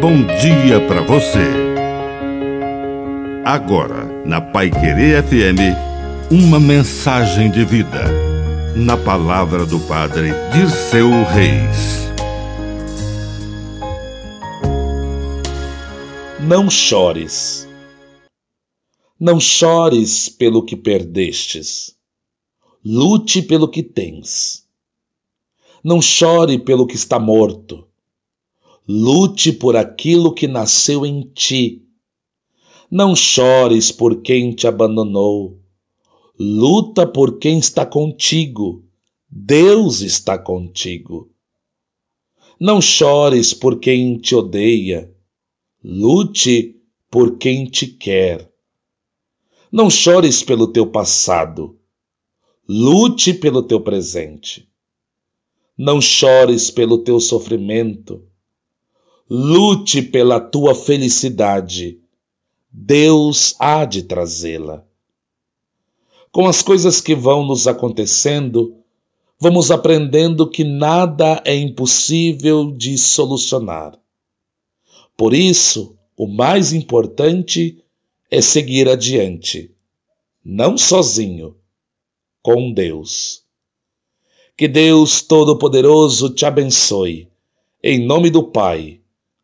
bom dia para você. Agora, na Pai Querer FM, uma mensagem de vida. Na palavra do Padre Dirceu Reis. Não chores. Não chores pelo que perdestes. Lute pelo que tens. Não chore pelo que está morto Lute por aquilo que nasceu em ti. Não chores por quem te abandonou. Luta por quem está contigo. Deus está contigo. Não chores por quem te odeia. Lute por quem te quer. Não chores pelo teu passado. Lute pelo teu presente. Não chores pelo teu sofrimento Lute pela tua felicidade. Deus há de trazê-la. Com as coisas que vão nos acontecendo, vamos aprendendo que nada é impossível de solucionar. Por isso, o mais importante é seguir adiante, não sozinho, com Deus. Que Deus Todo-Poderoso te abençoe. Em nome do Pai